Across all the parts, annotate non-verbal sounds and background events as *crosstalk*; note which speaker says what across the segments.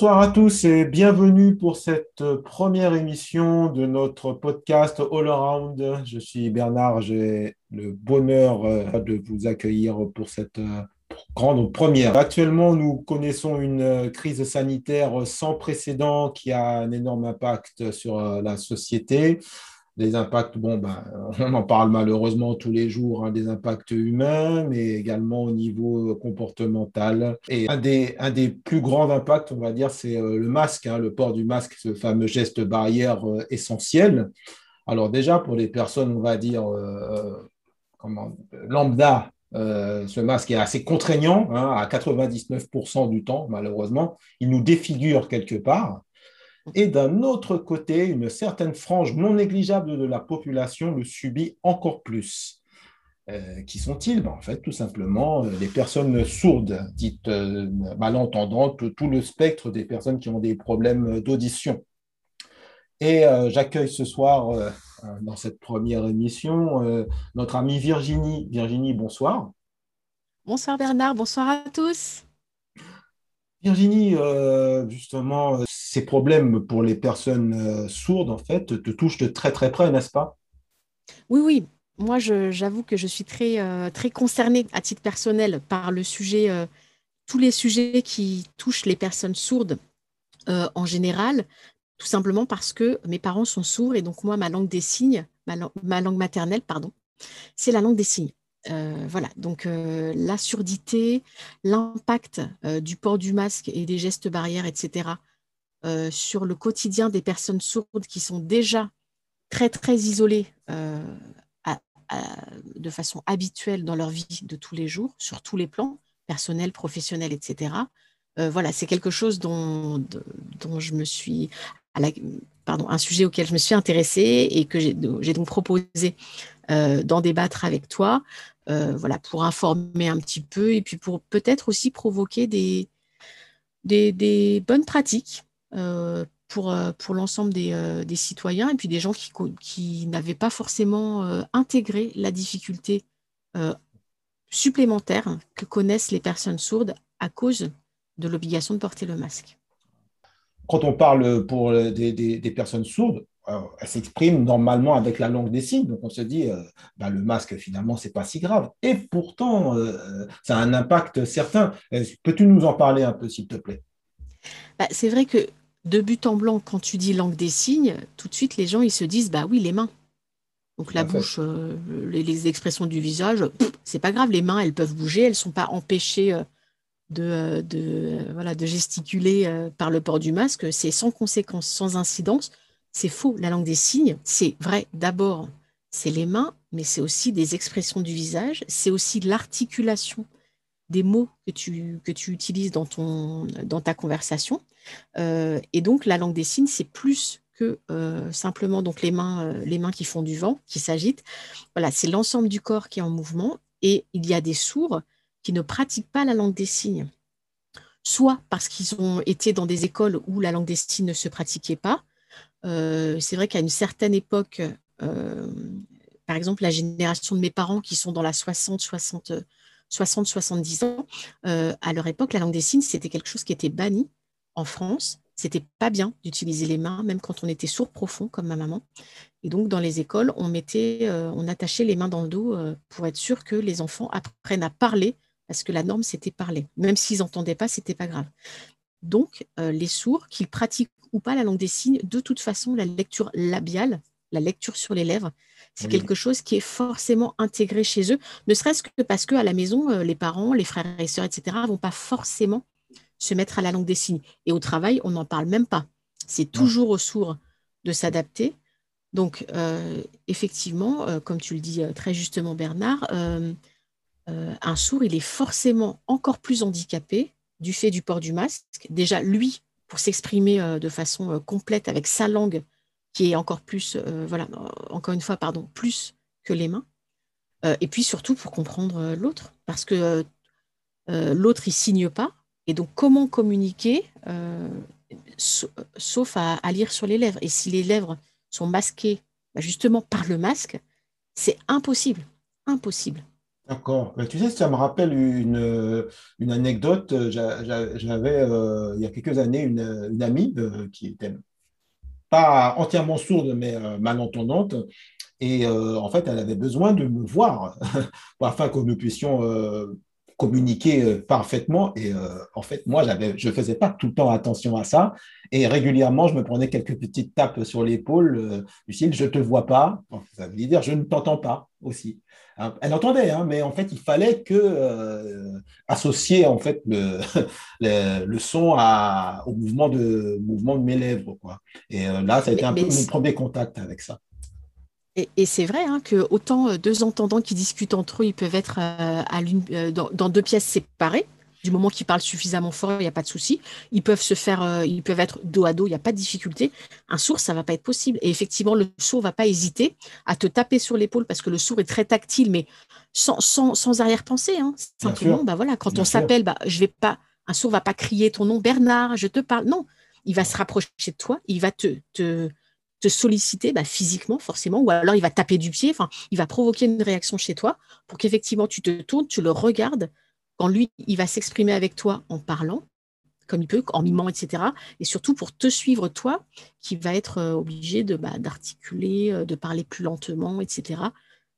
Speaker 1: Bonsoir à tous et bienvenue pour cette première émission de notre podcast All Around. Je suis Bernard, j'ai le bonheur euh, de vous accueillir pour cette euh, grande première. Actuellement, nous connaissons une euh, crise sanitaire sans précédent qui a un énorme impact sur la société des impacts, bon, ben, *laughs* on en parle malheureusement tous les jours, hein, des impacts humains, mais également au niveau comportemental. Et un des, un des plus grands impacts, on va dire, c'est euh, le masque, hein, le port du masque, ce fameux geste barrière euh, essentiel. Alors déjà, pour les personnes, on va dire, euh, comment, lambda, ce masque est assez contraignant, hein, à 99% du temps, malheureusement. Il nous défigure quelque part. Et d'un autre côté, une certaine frange non négligeable de la population le subit encore plus. Euh, qui sont-ils? Ben, En fait, tout simplement, euh, les personnes sourdes, dites euh, malentendantes, tout le spectre des personnes qui ont des problèmes d'audition. Et j'accueille ce soir, dans cette première émission, notre amie Virginie. Virginie, bonsoir.
Speaker 2: Bonsoir Bernard, bonsoir à tous.
Speaker 1: Virginie, justement, ces problèmes pour les personnes euh, sourdes, en fait, te touchent de très très près, n'est-ce pas?
Speaker 2: Oui, oui. Moi, j'avoue que je suis très, euh, très concernée à titre personnel par le sujet, euh, tous les sujets qui touchent les personnes sourdes en général, tout simplement parce que mes parents sont sourds et donc moi, ma langue des signes, ma langue maternelle, pardon, c'est la langue des signes. voilà, donc la surdité, l'impact du port du masque et des gestes barrières, etc., euh, sur le quotidien des personnes sourdes qui sont déjà très, très isolées euh, de façon habituelle dans leur vie de tous les jours, sur tous les plans, personnels, professionnels, etc. Euh, voilà, c'est quelque chose dont, dont je me suis, pardon, un sujet auquel je me suis intéressée et que j'ai donc proposé d'en débattre avec toi, voilà, pour informer un petit peu et puis pour peut-être aussi provoquer des, des, bonnes pratiques pour, euh, pour l'ensemble des, euh, des, citoyens et puis des gens qui, qui n'avaient pas forcément intégré la difficulté supplémentaire que connaissent les personnes sourdes à cause de l'obligation de porter le masque.
Speaker 1: Quand on parle pour des, des, personnes sourdes, elles s'expriment normalement avec la langue des signes. Donc on se dit, bah, le masque, finalement, c'est pas si grave. Et pourtant, ça a un impact certain. Peux-tu nous en parler un peu, s'il te plaît?
Speaker 2: Bah, C'est vrai que de but en blanc, quand tu dis langue des signes, tout de suite, les gens, ils se disent, bah oui, les mains. Donc la bouche, euh, les, expressions du visage, c'est pas grave, les mains, elles peuvent bouger, elles sont pas empêchées euh, de, euh, de, voilà, de gesticuler par le port du masque, c'est sans conséquence, sans incidence. C'est faux, la langue des signes, c'est vrai, d'abord, c'est les mains, mais c'est aussi des expressions du visage, c'est aussi l'articulation des mots que tu, que tu utilises dans, ton, dans ta conversation. Euh, et donc, la langue des signes, c'est plus que euh, simplement donc les mains, euh, les mains qui font du vent, qui s'agitent. Voilà, c'est l'ensemble du corps qui est en mouvement. Et il y a des sourds qui ne pratiquent pas la langue des signes, soit parce qu'ils ont été dans des écoles où la langue des signes ne se pratiquait pas. c'est vrai qu'à une certaine époque, par exemple, la génération de mes parents qui sont dans la 60, 60, 60, 70 ans, à leur époque, la langue des signes, c'était quelque chose qui était banni en France, c'était pas bien d'utiliser les mains, même quand on était sourd profond, comme ma maman. Et donc, dans les écoles, on mettait, euh, on attachait les mains dans le dos euh, pour être sûr que les enfants apprennent à parler, parce que la norme, c'était parler. Même s'ils n'entendaient pas, c'était pas grave. Donc, euh, les sourds, qu'ils pratiquent ou pas la langue des signes, de toute façon, la lecture labiale, la lecture sur les lèvres, c'est quelque chose qui est forcément intégré chez eux, ne serait-ce que parce qu'à la maison, les parents, les frères et sœurs, etc., vont pas forcément se mettre à la langue des signes. Et au travail, on n'en parle même pas. C'est toujours aux sourds de s'adapter. Donc, euh, effectivement, euh, comme tu le dis euh, très justement, Bernard, un sourd, il est forcément encore plus handicapé du fait du port du masque. Déjà, lui, pour s'exprimer de façon complète avec sa langue, qui est encore plus, voilà, encore une fois, pardon, plus que les mains. et puis surtout pour comprendre l'autre, parce que l'autre, il signe pas, et donc, comment communiquer euh, sauf à, lire sur les lèvres Et si les lèvres sont masquées bah, justement par le masque, c'est impossible. Impossible.
Speaker 1: D'accord. Tu sais, ça me rappelle une, une anecdote. J'avais, il y a quelques années, une amie qui était pas entièrement sourde, mais malentendante. Et en fait, elle avait besoin de me voir *laughs* afin que nous puissions communiquer euh, parfaitement. Et euh, en fait, moi, j'avais, je ne faisais pas tout le temps attention à ça. Et régulièrement, je me prenais quelques petites tapes sur l'épaule euh, style je ne te vois pas. ça veut dire je ne t'entends pas aussi. Hein, elle entendait, hein, mais en fait, il fallait que associer en fait *laughs* le, le, son à, au mouvement de, mouvement de mes lèvres. Quoi. Et là, ça a été un peu mon premier contact avec ça.
Speaker 2: Et, c'est vrai hein, que autant euh, deux entendants qui discutent entre eux, ils peuvent être euh, à euh, dans, deux pièces séparées. Du moment qu'ils parlent suffisamment fort, il n'y a pas de souci. Ils peuvent se faire, ils peuvent être dos à dos, il n'y a pas de difficulté. Un sourd, ça va pas être possible. Et effectivement, le sourd va pas hésiter à te taper sur l'épaule parce que le sourd est très tactile, mais sans, sans, arrière-pensée. Hein. Simplement, bah voilà, quand on s'appelle, bah, je vais pas, un sourd va pas crier ton nom, Bernard, je te parle. Non, il va se rapprocher de toi, il va te, te te solliciter bah, physiquement forcément, ou alors il va taper du pied, il va provoquer une réaction chez toi pour qu'effectivement tu te tournes, tu le regardes, quand lui, il va s'exprimer avec toi en parlant, comme il peut, en mimant, etc. Et surtout pour te suivre toi, qui va être euh, obligé de bah, d'articuler, euh, de parler plus lentement, etc.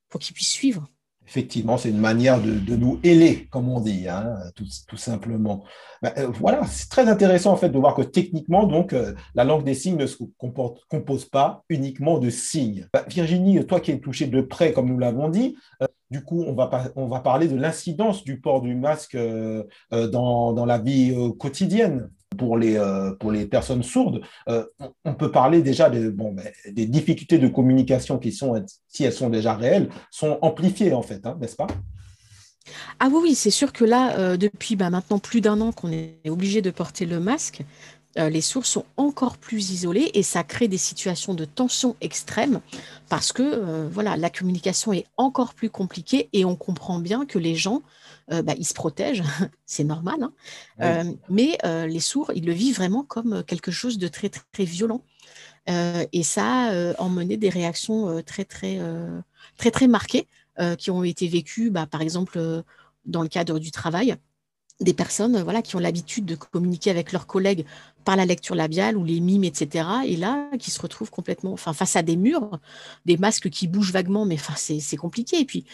Speaker 2: pour qu'il puisse suivre.
Speaker 1: Effectivement, c'est une manière de, nous héler, comme on dit, hein, tout, simplement. Ben, euh, voilà, c'est très intéressant en fait de voir que techniquement, donc, euh, la langue des signes ne se compose pas uniquement de signes. Ben, Virginie, toi qui es touchée de près, comme nous l'avons dit, euh, du coup, on va, parler de l'incidence du port du masque dans, la vie quotidienne pour les, euh, pour les personnes sourdes, euh, on peut parler déjà de, bon, ben, des difficultés de communication qui sont, si elles sont déjà réelles, sont amplifiées en fait, hein, n'est-ce pas?
Speaker 2: Ah oui, oui, c'est sûr que là, euh, depuis bah, maintenant plus d'un an qu'on est obligé de porter le masque, les sourds sont encore plus isolés et ça crée des situations de tension extrême parce que voilà, la communication est encore plus compliquée et on comprend bien que les gens bah, ils se protègent, *laughs* c'est normal. Hein. Euh, mais euh, les sourds, ils le vivent vraiment comme quelque chose de très, très, violent. et ça a emmené des réactions très, très, très, très marquées qui ont été vécues, bah, par exemple, dans le cadre du travail des personnes voilà, qui ont l'habitude de communiquer avec leurs collègues par la lecture labiale ou les mimes, etc. Et là, qui se retrouvent complètement enfin, face à des murs, des masques qui bougent vaguement, mais enfin, c'est compliqué. Et puis,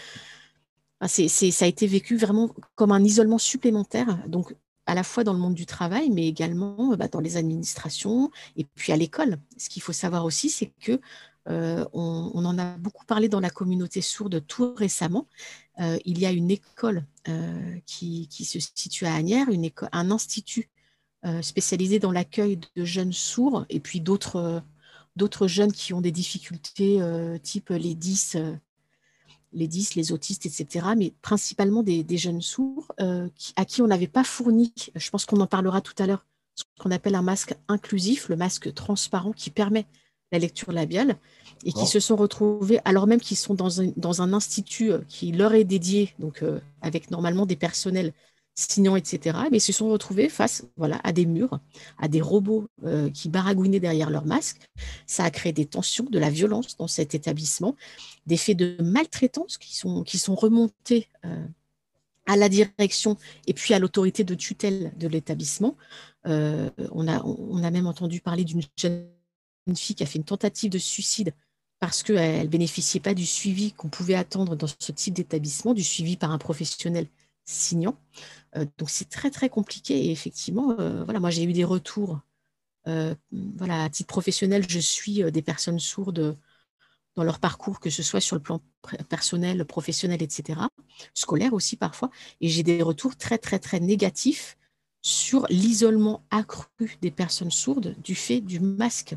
Speaker 2: ça a été vécu vraiment comme un isolement supplémentaire, donc à la fois dans le monde du travail, mais également bah, dans les administrations et puis à l'école. Ce qu'il faut savoir aussi, c'est que euh, on, en a beaucoup parlé dans la communauté sourde tout récemment. Euh, il y a une école euh, qui, se situe à Agnières, un institut spécialisé dans l'accueil de jeunes sourds et puis d'autres jeunes qui ont des difficultés type les 10 les 10, les autistes, etc., mais principalement des, jeunes sourds euh, à qui on n'avait pas fourni, je pense qu'on en parlera tout à l'heure, ce qu'on appelle un masque inclusif, le masque transparent qui permet la lecture labiale, et qui se sont retrouvés, alors même qu'ils sont dans un, dans un, institut euh, qui leur est dédié, donc euh, avec normalement des personnels signant, etc. Mais se sont retrouvés face voilà, à des murs, à des robots euh, qui baragouinaient derrière leur masque. Ça a créé des tensions, de la violence dans cet établissement, des faits de maltraitance qui sont, qui sont remontés euh, à la direction et puis à l'autorité de tutelle de l'établissement. Euh, on, a, on a même entendu parler d'une jeune fille qui a fait une tentative de suicide parce qu'elle ne bénéficiait pas du suivi qu'on pouvait attendre dans ce type d'établissement, du suivi par un professionnel signant. Euh, donc c'est très très compliqué et effectivement, euh, voilà, moi j'ai eu des retours. Euh, voilà, à titre professionnel, je suis des personnes sourdes dans leur parcours, que ce soit sur le plan personnel, professionnel, etc., scolaire aussi parfois, et j'ai des retours très très très négatifs sur l'isolement accru des personnes sourdes du fait du masque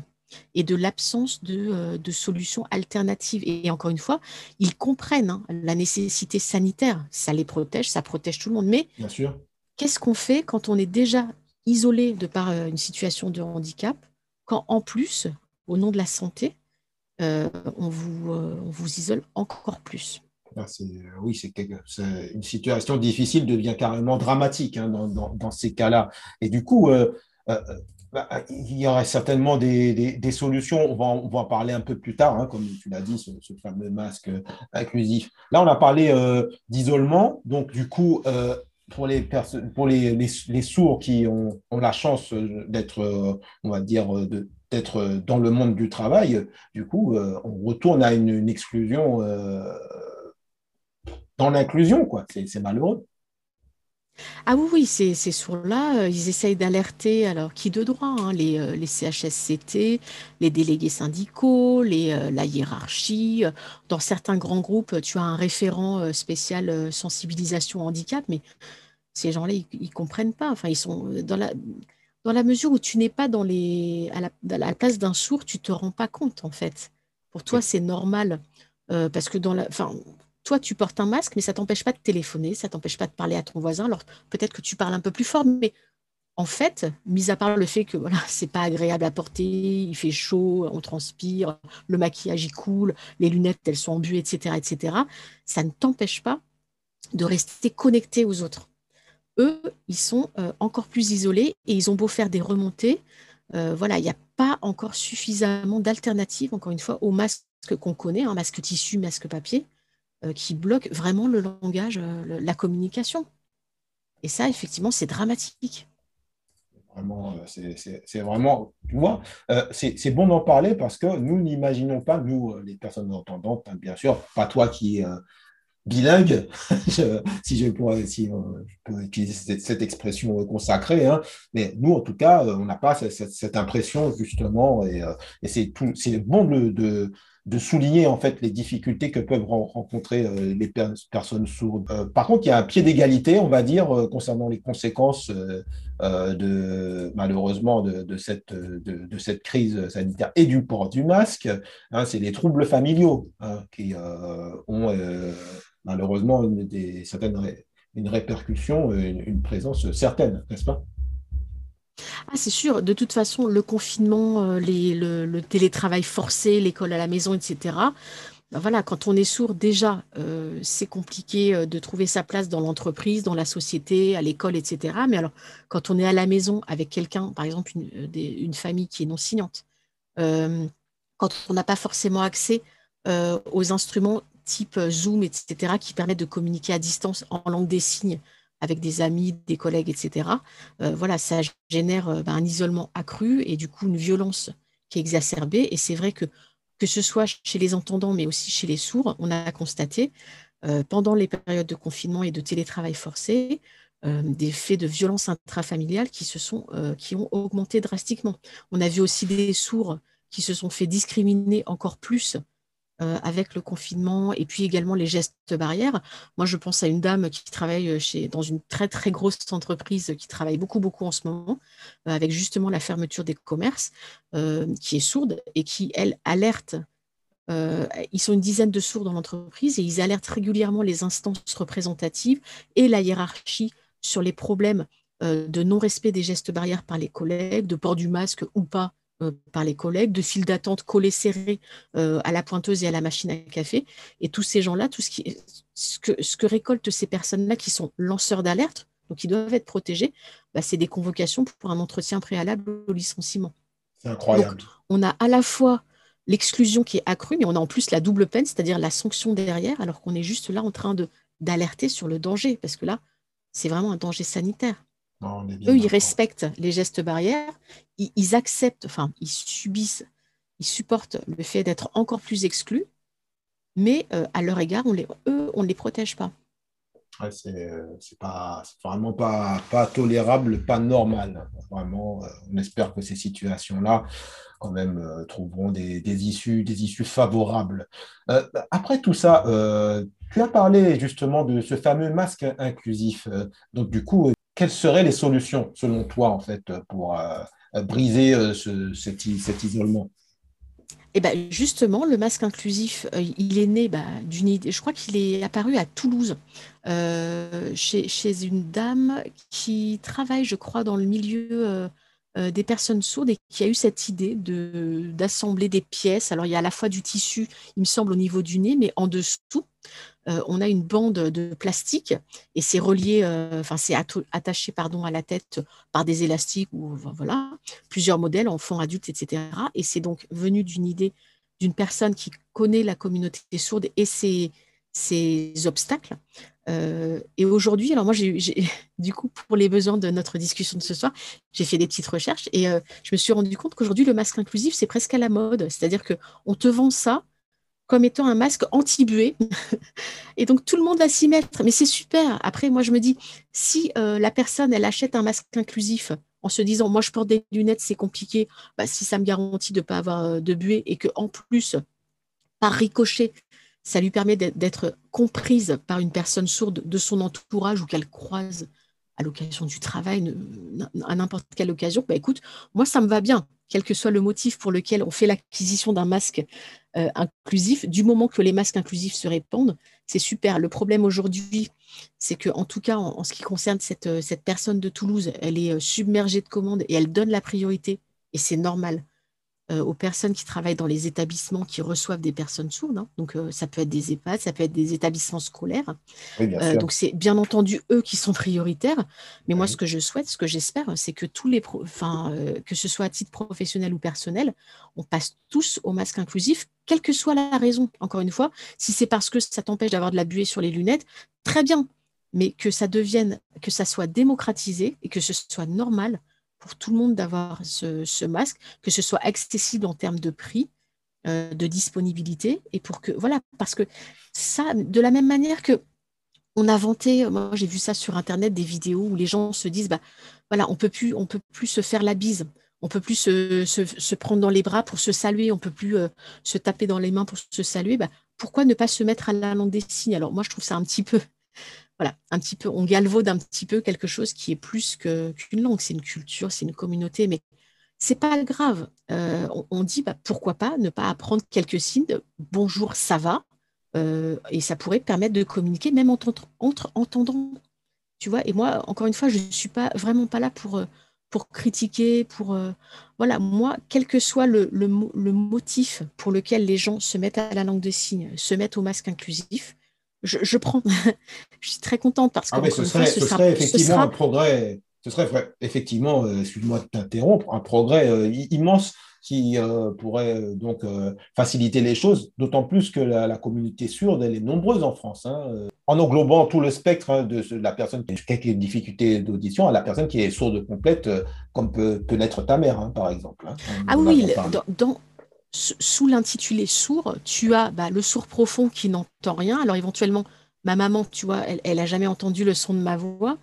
Speaker 2: et de l'absence de, euh, de, solutions alternatives. Et encore une fois, ils comprennent hein, la nécessité sanitaire. Ça les protège, ça protège tout le monde. Mais qu'est-ce qu'on fait quand on est déjà isolé de par euh, une situation de handicap, quand en plus, au nom de la santé, euh, on, vous, on vous isole encore plus?
Speaker 1: Ah, oui, c'est une situation difficile devient carrément dramatique hein, dans, dans, ces cas-là. Et du coup, bah, il y aurait certainement des, solutions. On va, en parler un peu plus tard, hein, comme tu l'as dit, ce, fameux masque inclusif. Là, on a parlé euh, d'isolement. Donc, du coup, euh, pour, les, pour les, les, sourds qui ont, ont la chance d'être, euh, on va dire, d'être dans le monde du travail, du coup, on retourne à une, une exclusion dans l'inclusion. quoi. C'est malheureux.
Speaker 2: Ah oui, oui, ces, ces sourds-là, euh, ils essayent d'alerter, alors qui de droit, hein, les, euh, les CHSCT, les délégués syndicaux, les, euh, la hiérarchie. Dans certains grands groupes, tu as un référent spécial sensibilisation handicap, mais ces gens-là, ils, ne comprennent pas. Enfin, ils sont dans la, dans la mesure où tu n'es pas dans les, à, la, la place d'un sourd, tu te rends pas compte, en fait. Pour toi, c'est normal. parce que dans la, enfin, toi, tu portes un masque, mais ça t'empêche pas de téléphoner, ça t'empêche pas de parler à ton voisin. Alors peut-être que tu parles un peu plus fort, mais en fait, mis à part le fait que voilà, c'est pas agréable à porter, il fait chaud, on transpire, le maquillage y coule, les lunettes elles sont embuées, etc., etc. Ça ne t'empêche pas de rester connecté aux autres. Eux, ils sont euh, encore plus isolés et ils ont beau faire des remontées, euh, voilà, il n'y a pas encore suffisamment d'alternatives, encore une fois, au masque qu'on connaît, un masque tissu, masque papier. Euh, qui bloque vraiment le langage, euh, la communication. Et ça, effectivement, c'est dramatique.
Speaker 1: Vraiment, euh, c'est vraiment, tu vois, c'est bon d'en parler parce que nous n'imaginons pas, nous, les personnes entendantes, hein, bien sûr, pas toi qui es bilingue, *laughs* si, je, peux utiliser cette, expression consacrée, hein, mais nous, en tout cas, on n'a pas cette, impression, justement, et, et c'est bon de souligner en fait les difficultés que peuvent rencontrer euh, les personnes sourdes. Euh, par contre, il y a un pied d'égalité, on va dire, euh, concernant les conséquences de malheureusement de, cette, de, cette crise sanitaire et du port du masque. Hein, c'est les troubles familiaux hein, qui ont malheureusement une, une répercussion, une présence certaine, n'est-ce pas?
Speaker 2: Ah, c'est sûr. De toute façon, le confinement, euh, le, télétravail forcé, l'école à la maison, etc. Ben voilà, quand on est sourd, déjà, euh, c'est compliqué euh, de trouver sa place dans l'entreprise, dans la société, à l'école, etc. Mais alors, quand on est à la maison avec quelqu'un, par exemple, une, famille qui est non signante, quand on n'a pas forcément accès aux instruments type Zoom, etc., qui permettent de communiquer à distance en langue des signes avec des amis, des collègues, etc. Euh, voilà, ça génère euh, ben, un isolement accru et du coup une violence qui est exacerbée. Et c'est vrai que que ce soit chez les entendants, mais aussi chez les sourds, on a constaté euh, pendant les périodes de confinement et de télétravail forcé des faits de violence intrafamiliale qui ont augmenté drastiquement. On a vu aussi des sourds qui se sont fait discriminer encore plus euh, avec le confinement et puis également les gestes barrières. Moi, je pense à une dame qui travaille euh, chez, dans une très très grosse entreprise qui travaille beaucoup beaucoup en ce moment euh, avec justement la fermeture des commerces, qui est sourde et qui, elle, alerte. ils sont une dizaine de sourds dans l'entreprise et ils alertent régulièrement les instances représentatives et la hiérarchie sur les problèmes de non-respect des gestes barrières par les collègues, de port du masque ou pas par les collègues, de files d'attente collées serrées euh, à la pointeuse et à la machine à café. Et tous ces gens-là, tout ce, qui, ce, que, ce que récoltent ces personnes-là qui sont lanceurs d'alerte, donc qui doivent être protégés, bah, c'est des convocations pour un entretien préalable au licenciement.
Speaker 1: C'est incroyable.
Speaker 2: on a à la fois l'exclusion qui est accrue, mais on a en plus la double peine, c'est-à-dire la sanction derrière, alors qu'on est juste là en train de d'alerter sur le danger, parce que là, c'est vraiment un danger sanitaire. Eux, ils respectent les gestes barrières, ils, acceptent, enfin, ils subissent, ils supportent le fait d'être encore plus exclus, mais euh, à leur égard, on les, eux, on ne les protège pas.
Speaker 1: Ouais, c'est pas vraiment pas, pas tolérable, pas normal. Vraiment, euh, on espère que ces situations-là, quand même, euh, trouveront des, des, issues, des issues favorables. après tout ça, tu as parlé justement de ce fameux masque inclusif. donc, du coup, quelles seraient les solutions, selon toi, en fait, pour euh, briser euh, cet, isolement?
Speaker 2: Eh ben justement, le masque inclusif, euh, il est né bah, d'une idée. Je crois qu'il est apparu à Toulouse, chez, une dame qui travaille, je crois, dans le milieu des personnes sourdes et qui a eu cette idée d'assembler des pièces. Alors, il y a à la fois du tissu, il me semble, au niveau du nez, mais en dessous, on a une bande de plastique et c'est relié, enfin, c'est attaché pardon, à la tête par des élastiques ou voilà, plusieurs modèles, enfants, adultes, etc. Et c'est donc venu d'une idée d'une personne qui connaît la communauté sourde et ses, ses obstacles. Euh, et aujourd'hui, alors moi, j'ai, *laughs* du coup, pour les besoins de notre discussion de ce soir, j'ai fait des petites recherches et euh, je me suis rendu compte qu'aujourd'hui, le masque inclusif, c'est presque à la mode. C'est-à-dire qu'on te vend ça comme étant un masque anti-buée. *laughs* et donc, tout le monde va s'y mettre. Mais c'est super. Après, moi, je me dis, si euh, la personne, elle achète un masque inclusif en se disant, moi, je porte des lunettes, c'est compliqué, bah, si ça me garantit de ne pas avoir de buée et que en plus, par ricochet, ça lui permet d'être comprise par une personne sourde de son entourage ou qu'elle croise à l'occasion du travail, à n'importe quelle occasion, bah écoute, moi ça me va bien, quel que soit le motif pour lequel on fait l'acquisition d'un masque euh, inclusif, du moment que les masques inclusifs se répandent, c'est super. Le problème aujourd'hui, c'est que en tout cas, en, ce qui concerne cette, euh, cette, personne de Toulouse, elle est euh, submergée de commandes et elle donne la priorité, et c'est normal. Euh, aux personnes qui travaillent dans les établissements qui reçoivent des personnes sourdes. Hein. Donc, euh, ça peut être des EHPAD, ça peut être des établissements scolaires. Euh, donc, c'est bien entendu eux qui sont prioritaires. Mais moi, ce que je souhaite, ce que j'espère, c'est que tous les, enfin, que ce soit à titre professionnel ou personnel, on passe tous au masque inclusif, quelle que soit la raison. Encore une fois, si c'est parce que ça t'empêche d'avoir de la buée sur les lunettes, très bien. Mais que ça devienne, que ça soit démocratisé et que ce soit normal pour tout le monde d'avoir ce, masque, que ce soit accessible en termes de prix, euh, de disponibilité, et pour que, voilà, parce que ça, de la même manière que on a vanté, moi j'ai vu ça sur Internet, des vidéos où les gens se disent, bah, voilà, on peut plus, on peut plus se faire la bise, on peut plus se, prendre dans les bras pour se saluer, on peut plus euh, se taper dans les mains pour se saluer, bah, pourquoi ne pas se mettre à la langue des signes? Alors moi je trouve ça un petit peu un petit peu, on galvaude un petit peu quelque chose qui est plus qu'une langue. C'est une culture, c'est une communauté, mais c'est pas grave. Euh, on, dit bah, pourquoi pas ne pas apprendre quelques signes de bonjour, ça va, euh, et ça pourrait permettre de communiquer même entre, entendants. Tu vois, et moi, encore une fois, je ne suis pas vraiment pas là pour, euh, critiquer, pour voilà, moi, quel que soit le, le, le, motif pour lequel les gens se mettent à la langue de signes, se mettent au masque inclusif, je, prends. *laughs* je suis très contente parce que
Speaker 1: ah ce, serait, effectivement un progrès. Ce serait effectivement, euh, excuse-moi de t'interrompre, un progrès euh, immense qui euh, pourrait donc faciliter les choses, d'autant plus que la, communauté elle est nombreuse en France, hein, en englobant tout le spectre hein, de, la personne qui a quelques difficultés d'audition à la personne qui est sourde complète, comme peut, l'être ta mère, hein, par exemple.
Speaker 2: ah oui, dans, sous l'intitulé sourd, tu as bah, le sourd profond qui n'entend rien. Alors éventuellement, ma maman, tu vois, elle, n'a jamais entendu le son de ma voix,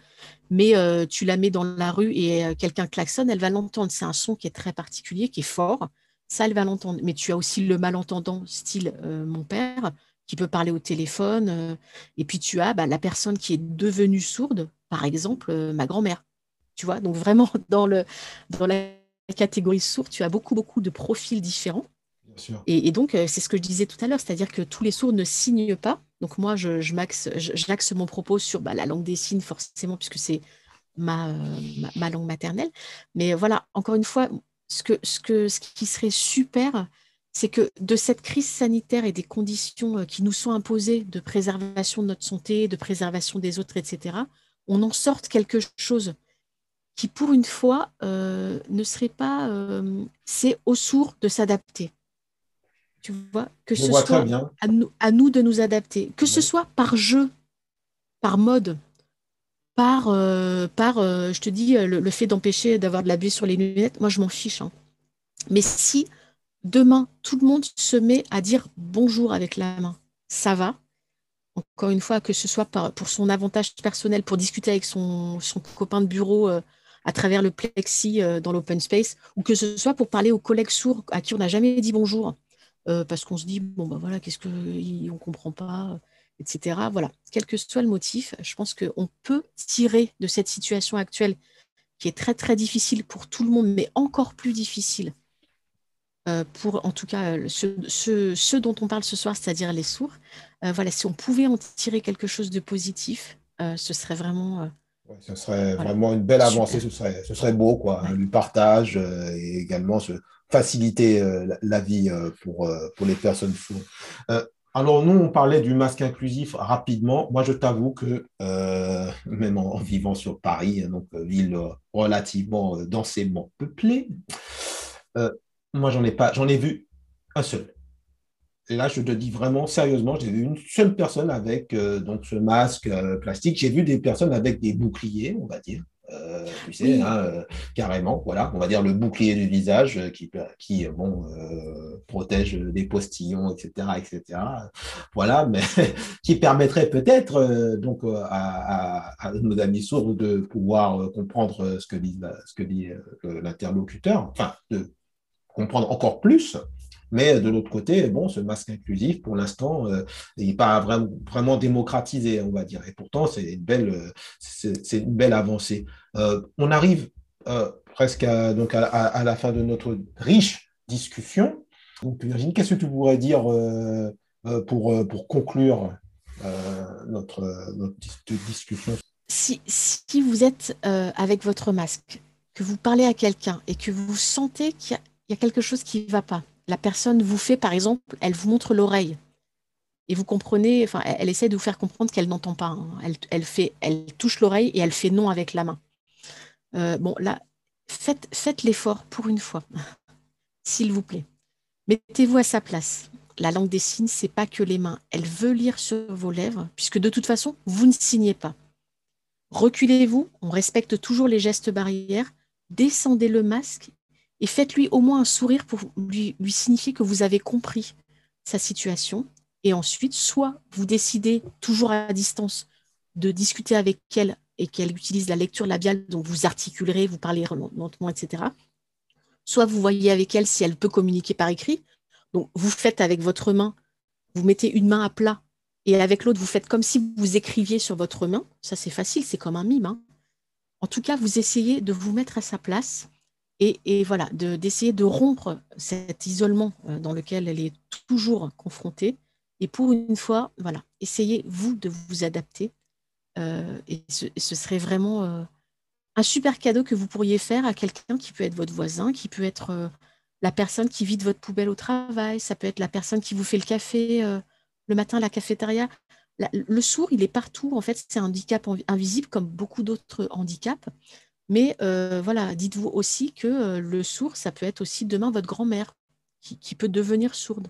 Speaker 2: mais euh, tu la mets dans la rue et euh, quelqu'un klaxonne, elle va l'entendre. C'est un son qui est très particulier, qui est fort. Ça, elle va l'entendre. Mais tu as aussi le malentendant, style euh, mon père, qui peut parler au téléphone. et puis tu as bah, la personne qui est devenue sourde, par exemple, ma grand-mère. Tu vois, donc vraiment dans, le, dans la catégorie sourde, tu as beaucoup, beaucoup de profils différents. Et, donc, euh, c'est ce que je disais tout à l'heure, c'est-à-dire que tous les sourds ne signent pas. Donc moi, je, j'axe mon propos sur bah, la langue des signes, forcément, puisque c'est ma, ma, langue maternelle. Mais voilà, encore une fois, ce, qui serait super, c'est que de cette crise sanitaire et des conditions euh, qui nous sont imposées de préservation de notre santé, de préservation des autres, etc., on en sorte quelque chose qui, pour une fois, euh, ne serait pas... c'est aux sourds de s'adapter. Tu vois, que ce soit à nous, à nous, de nous adapter, que ce soit par jeu, par mode, par, euh, par euh, je te dis, le, fait d'empêcher d'avoir de la buée sur les lunettes, moi je m'en fiche. Hein. Mais si demain tout le monde se met à dire bonjour avec la main, ça va. Encore une fois, que ce soit pour son avantage personnel, pour discuter avec son, son copain de bureau euh, à travers le plexi dans l'open space, ou que ce soit pour parler aux collègues sourds à qui on n'a jamais dit bonjour euh, parce qu'on se dit, bon, ben voilà, qu'est-ce qu'on ne comprend pas, etc. Voilà, quel que soit le motif, je pense qu'on peut tirer de cette situation actuelle qui est très, très difficile pour tout le monde, mais encore plus difficile euh, pour, en tout cas, ceux, dont on parle ce soir, c'est-à-dire les sourds. Euh, voilà, si on pouvait en tirer quelque chose de positif, ce serait vraiment
Speaker 1: ce serait vraiment une belle avancée, ce serait, ce serait beau, quoi. Le partage et également se faciliter la, vie pour, pour les personnes sourdes. Alors, nous, on parlait du masque inclusif rapidement. Moi, je t'avoue que, euh, même en, vivant sur Paris, donc euh, ville relativement euh, densément peuplée, moi, j'en ai pas, j'en ai vu un seul. Là, je te dis vraiment sérieusement, j'ai vu une seule personne avec donc ce masque plastique. J'ai vu des personnes avec des boucliers, on va dire. Euh, tu sais, hein, euh, carrément, voilà, on va dire le bouclier du visage euh, qui, qui bon, protège des postillons, etc., etc. Voilà, *laughs* mais qui permettrait peut-être donc à, nos amis sourds de pouvoir comprendre ce que dit, ce que dit l'interlocuteur, enfin, de comprendre encore plus mais de l'autre côté, bon, ce masque inclusif, pour l'instant, n'est pas vraiment, démocratisé, on va dire. Et pourtant, c'est une belle, c'est une belle avancée. Euh, on arrive euh, presque à, donc à, la fin de notre riche discussion. Virginie, qu'est-ce que tu pourrais dire euh, pour, pour conclure notre, notre, discussion?
Speaker 2: Si, si, vous êtes avec votre masque, que vous parlez à quelqu'un et que vous sentez qu'il y, a quelque chose qui ne va pas, la personne vous fait, par exemple, elle vous montre l'oreille. Et vous comprenez, enfin, elle, essaie de vous faire comprendre qu'elle n'entend pas. Hein. Elle, fait, elle touche l'oreille et elle fait non avec la main. Euh, bon, là, faites, faites l'effort pour une fois, *laughs* s'il vous plaît. Mettez-vous à sa place. La langue des signes, c'est pas que les mains. Elle veut lire sur vos lèvres, puisque de toute façon, vous ne signez pas. Reculez-vous, on respecte toujours les gestes barrières. Descendez le masque et faites-lui au moins un sourire pour lui, signifier que vous avez compris sa situation. Et ensuite, soit vous décidez, toujours à distance, de discuter avec elle et qu'elle utilise la lecture labiale, donc vous articulerez, vous parlez lentement, etc. Soit vous voyez avec elle si elle peut communiquer par écrit. Donc vous faites avec votre main, vous mettez une main à plat et avec l'autre, vous faites comme si vous écriviez sur votre main. Ça, c'est facile, c'est comme un mime. Hein. En tout cas, vous essayez de vous mettre à sa place et, voilà, d'essayer de, rompre cet isolement euh, dans lequel elle est toujours confrontée. Et pour une fois, voilà, essayez vous de vous adapter. Euh, et, ce, serait vraiment euh, un super cadeau que vous pourriez faire à quelqu'un qui peut être votre voisin, qui peut être la personne qui vide votre poubelle au travail, ça peut être la personne qui vous fait le café le matin à la cafétéria. le sourd, il est partout. En fait, c'est un handicap invisible comme beaucoup d'autres handicaps. Mais euh, voilà, dites-vous aussi que euh, le sourd, ça peut être aussi demain votre grand-mère qui, peut devenir sourde.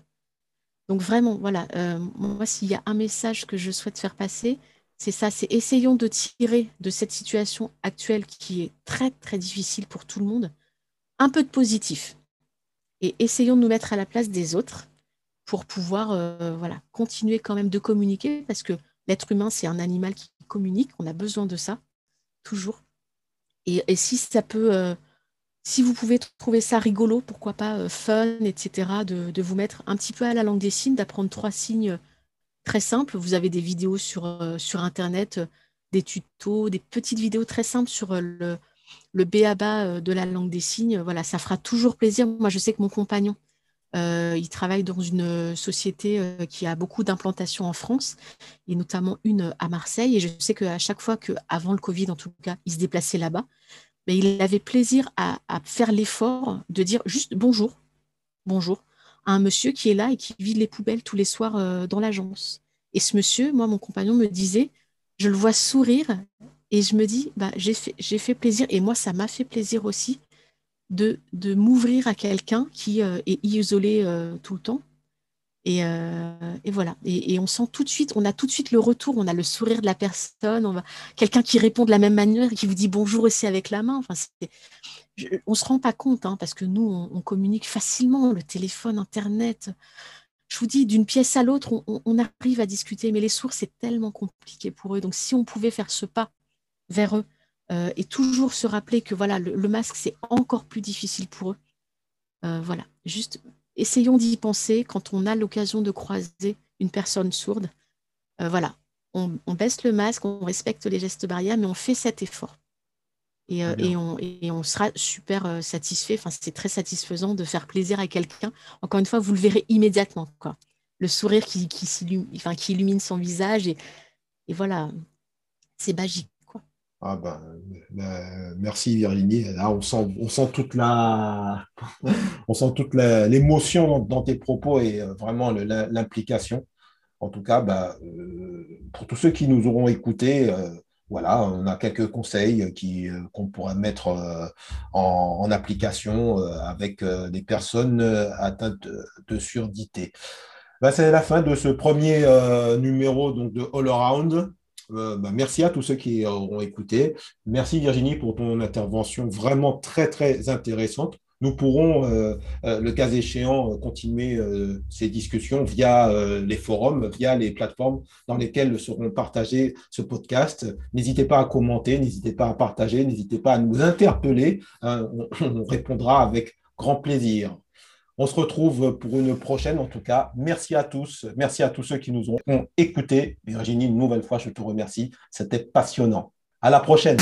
Speaker 2: Donc vraiment, voilà, euh, moi, s'il y a un message que je souhaite faire passer, c'est ça, c'est essayons de tirer de cette situation actuelle qui est très, très difficile pour tout le monde, un peu de positif. Et essayons de nous mettre à la place des autres pour pouvoir voilà, continuer quand même de communiquer, parce que l'être humain, c'est un animal qui communique, on a besoin de ça, toujours. Et, si ça peut, euh, si vous pouvez trouver ça rigolo, pourquoi pas euh, fun, etc., de, vous mettre un petit peu à la langue des signes, d'apprendre trois signes très simples. Vous avez des vidéos sur, euh, sur Internet, des tutos, des petites vidéos très simples sur le, le BABA de la langue des signes. Voilà, ça fera toujours plaisir. Moi, je sais que mon compagnon, euh, il travaille dans une société euh, qui a beaucoup d'implantations en France, et notamment une à Marseille. Et je sais qu'à chaque fois qu'avant le Covid, en tout cas, il se déplaçait là-bas, mais il avait plaisir à, faire l'effort de dire juste bonjour, bonjour, à un monsieur qui est là et qui vide les poubelles tous les soirs euh, dans l'agence. Et ce monsieur, moi, mon compagnon me disait, je le vois sourire et je me dis, bah, j'ai fait, fait plaisir. Et moi, ça m'a fait plaisir aussi de, m'ouvrir à quelqu'un qui euh, est isolé euh, tout le temps. Et, euh, voilà. Et, on sent tout de suite, on a tout de suite le retour, on a le sourire de la personne, on va quelqu'un qui répond de la même manière, qui vous dit bonjour aussi avec la main. Enfin, on se rend pas compte, hein, parce que nous, on, communique facilement, le téléphone, Internet. Je vous dis, d'une pièce à l'autre, on, on, arrive à discuter, mais les sourds, c'est tellement compliqué pour eux. Donc, si on pouvait faire ce pas vers eux, euh, et toujours se rappeler que voilà, le, masque, c'est encore plus difficile pour eux. Euh, voilà, juste essayons d'y penser quand on a l'occasion de croiser une personne sourde. Euh, voilà, on, baisse le masque, on respecte les gestes barrières, mais on fait cet effort. Et, on, et on, sera super satisfait. Enfin, c'est très satisfaisant de faire plaisir à quelqu'un. Encore une fois, vous le verrez immédiatement. Quoi. Le sourire qui, qui, illumine, enfin, qui illumine son visage. Et, et voilà, c'est magique.
Speaker 1: Ah ben, euh, merci Virginie. Là, on sent, on sent toute la, on sent toute l'émotion dans, tes propos et euh, vraiment l'implication. En tout cas, bah, euh, pour tous ceux qui nous auront écoutés, voilà, on a quelques conseils qui, qu'on pourra mettre en, application avec des personnes atteintes de, surdité. Bah, c'est la fin de ce premier numéro donc, de All Around. Euh, bah, merci à tous ceux qui auront écouté. Merci Virginie pour ton intervention vraiment très très intéressante. Nous pourrons, euh, euh, le cas échéant, continuer ces discussions via les forums, via les plateformes dans lesquelles seront partagés ce podcast. N'hésitez pas à commenter, n'hésitez pas à partager, n'hésitez pas à nous interpeller. Hein, on *laughs* répondra avec grand plaisir. On se retrouve pour une prochaine. En tout cas, merci à tous. Merci à tous ceux qui nous ont écoutés. Virginie, une nouvelle fois, je te remercie. C'était passionnant. À la prochaine.